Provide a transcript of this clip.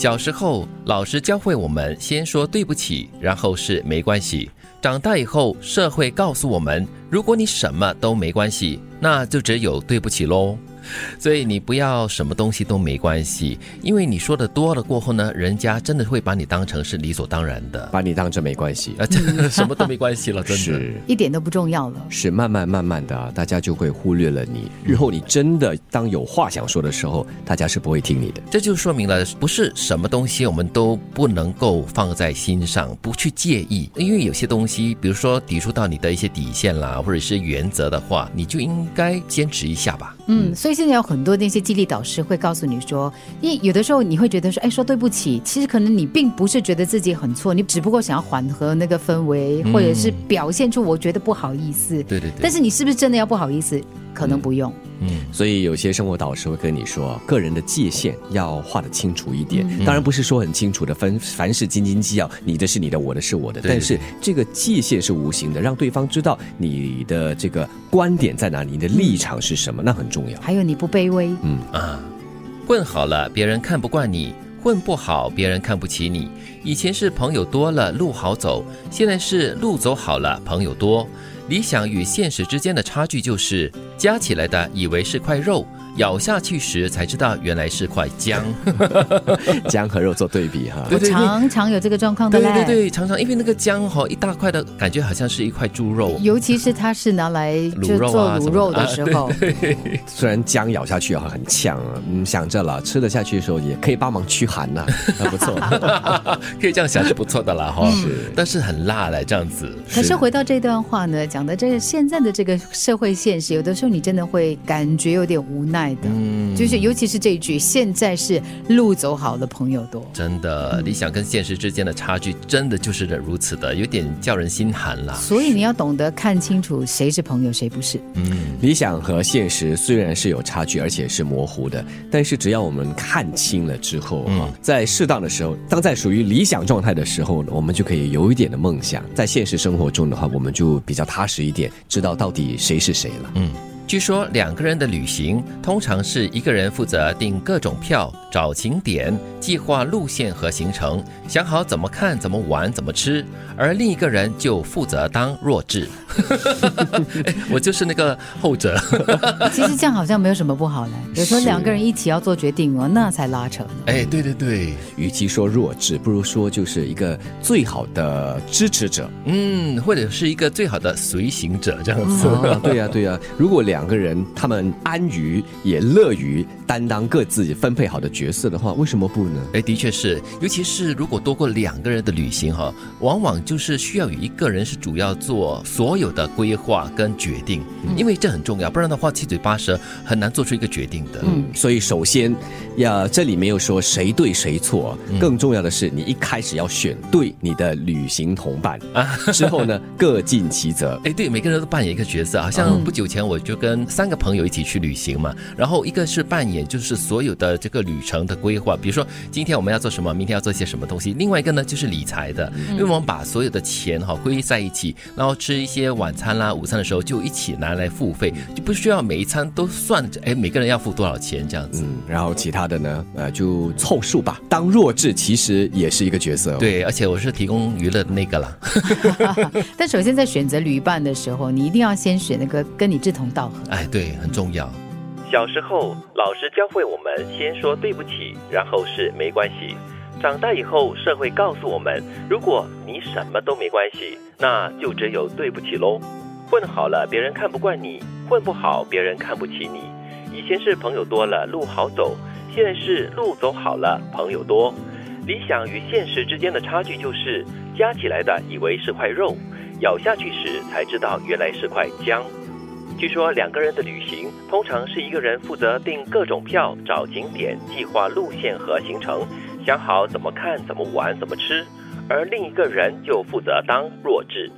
小时候，老师教会我们先说对不起，然后是没关系。长大以后，社会告诉我们，如果你什么都没关系，那就只有对不起喽。所以你不要什么东西都没关系，因为你说的多了过后呢，人家真的会把你当成是理所当然的，把你当成没关系，啊，真的 什么都没关系了，真的是一点都不重要了。是慢慢慢慢的啊，大家就会忽略了你。日后你真的当有话想说的时候，大家是不会听你的。这就说明了，不是什么东西我们都不能够放在心上，不去介意。因为有些东西，比如说抵触到你的一些底线啦，或者是原则的话，你就应该坚持一下吧。嗯，所以现在有很多那些激励导师会告诉你说，因为有的时候你会觉得说，哎，说对不起，其实可能你并不是觉得自己很错，你只不过想要缓和那个氛围，或者是表现出我觉得不好意思。对对对。但是你是不是真的要不好意思？可能不用。嗯，所以有些生活导师会跟你说，个人的界限要画得清楚一点。当然不是说很清楚的分，凡事斤斤计较，你的是你的，我的是我的。对但是这个界限是无形的，让对方知道你的这个观点在哪里，你的立场是什么，那很重要。还有你不卑微。嗯啊，混好了，别人看不惯你；混不好，别人看不起你。以前是朋友多了路好走，现在是路走好了朋友多。理想与现实之间的差距就是，加起来的以为是块肉，咬下去时才知道原来是块姜。姜和肉做对比哈。对对常常有这个状况的对。对对，常常因为那个姜哈、一大块的感觉好像是一块猪肉。尤其是它是拿来就卤肉做卤肉的的时候，虽然姜咬下去啊很呛啊，嗯，想着了吃得下去的时候也可以帮忙驱寒呐、还不错。可以这样想是不错的啦哈。是但是很辣嘞，这样子。可是回到这段话呢，讲的这个现在的这个社会现实，有的时候你真的会感觉有点无奈的，嗯就是尤其是这一句，现在是路走好的朋友多。真的，理想跟现实之间的差距，真的就是如此的，有点叫人心寒啦。所以你要懂得看清楚谁是朋友，谁不是。嗯，理想和现实虽然是有差距，而且是模糊的，但是只要我们看清了之后啊，在适当的时候，当在属于理想状态的时候呢，我们就可以有一点的梦想。在现实生活中的话，我们就比较踏实一点，知道到底谁是谁了。嗯，据说两个人的旅行，通常是一个人负责订各种票、找景点、计划路线和行程，想好怎么看、怎么玩、怎么吃，而另一个人就负责当弱智。哎 我就是那个后者。其实这样好像没有什么不好嘞。有时候两个人一起要做决定哦，那才拉扯呢。哎，对对对，与其说弱智，不如说就是一个最好的支持者。嗯，或者是一个最好的随行者这样子。啊，对呀、对呀、如果两个人他们安于也乐于担当各自分配好的角色的话，为什么不呢？哎，的确是，尤其是如果多过两个人的旅行哈，往往就是需要有一个人是主要做所有的规划跟决定，因为这很重要，不然的话七嘴八舌很难做出一个决定的。嗯，所以首先要这里没有说谁对谁错，更重要的是你一开始要选对你的旅行同伴啊，之后呢 各尽其责。哎，对，每个人都扮演一个角色，好像不久前我就跟三个朋友一起去旅行嘛，然后一个是扮演就是所有的这个旅程的规划，比如说今天我们要做什么，明天要做些什么东西，另外一个呢就是理财的，因为我们把所有的钱哈归在一起，然后吃一些晚餐啦、午餐的时候就一起拿来付费，就不需要每一餐都算着，哎，每个人要付多少钱这样子。嗯，然后其他的呢，呃，就凑数吧。当弱智其实也是一个角色、哦。，对，而且我是提供娱乐的那个啦。但首先在选择旅伴的时候，你一定要先选那个跟你志同道合。哎，对，很重要。小时候，老师教会我们先说对不起，然后是没关系。长大以后，社会告诉我们，如果你什么都没关系，那就只有对不起喽。混好了，别人看不惯你；混不好，别人看不起你。以前是朋友多了路好走，现在是路走好了朋友多。理想与现实之间的差距就是，加起来的以为是块肉，咬下去时才知道原来是块姜。据说两个人的旅行，通常是一个人负责订各种票、找景点、计划路线和行程，想好怎么看、怎么玩、怎么吃，而另一个人就负责当弱智。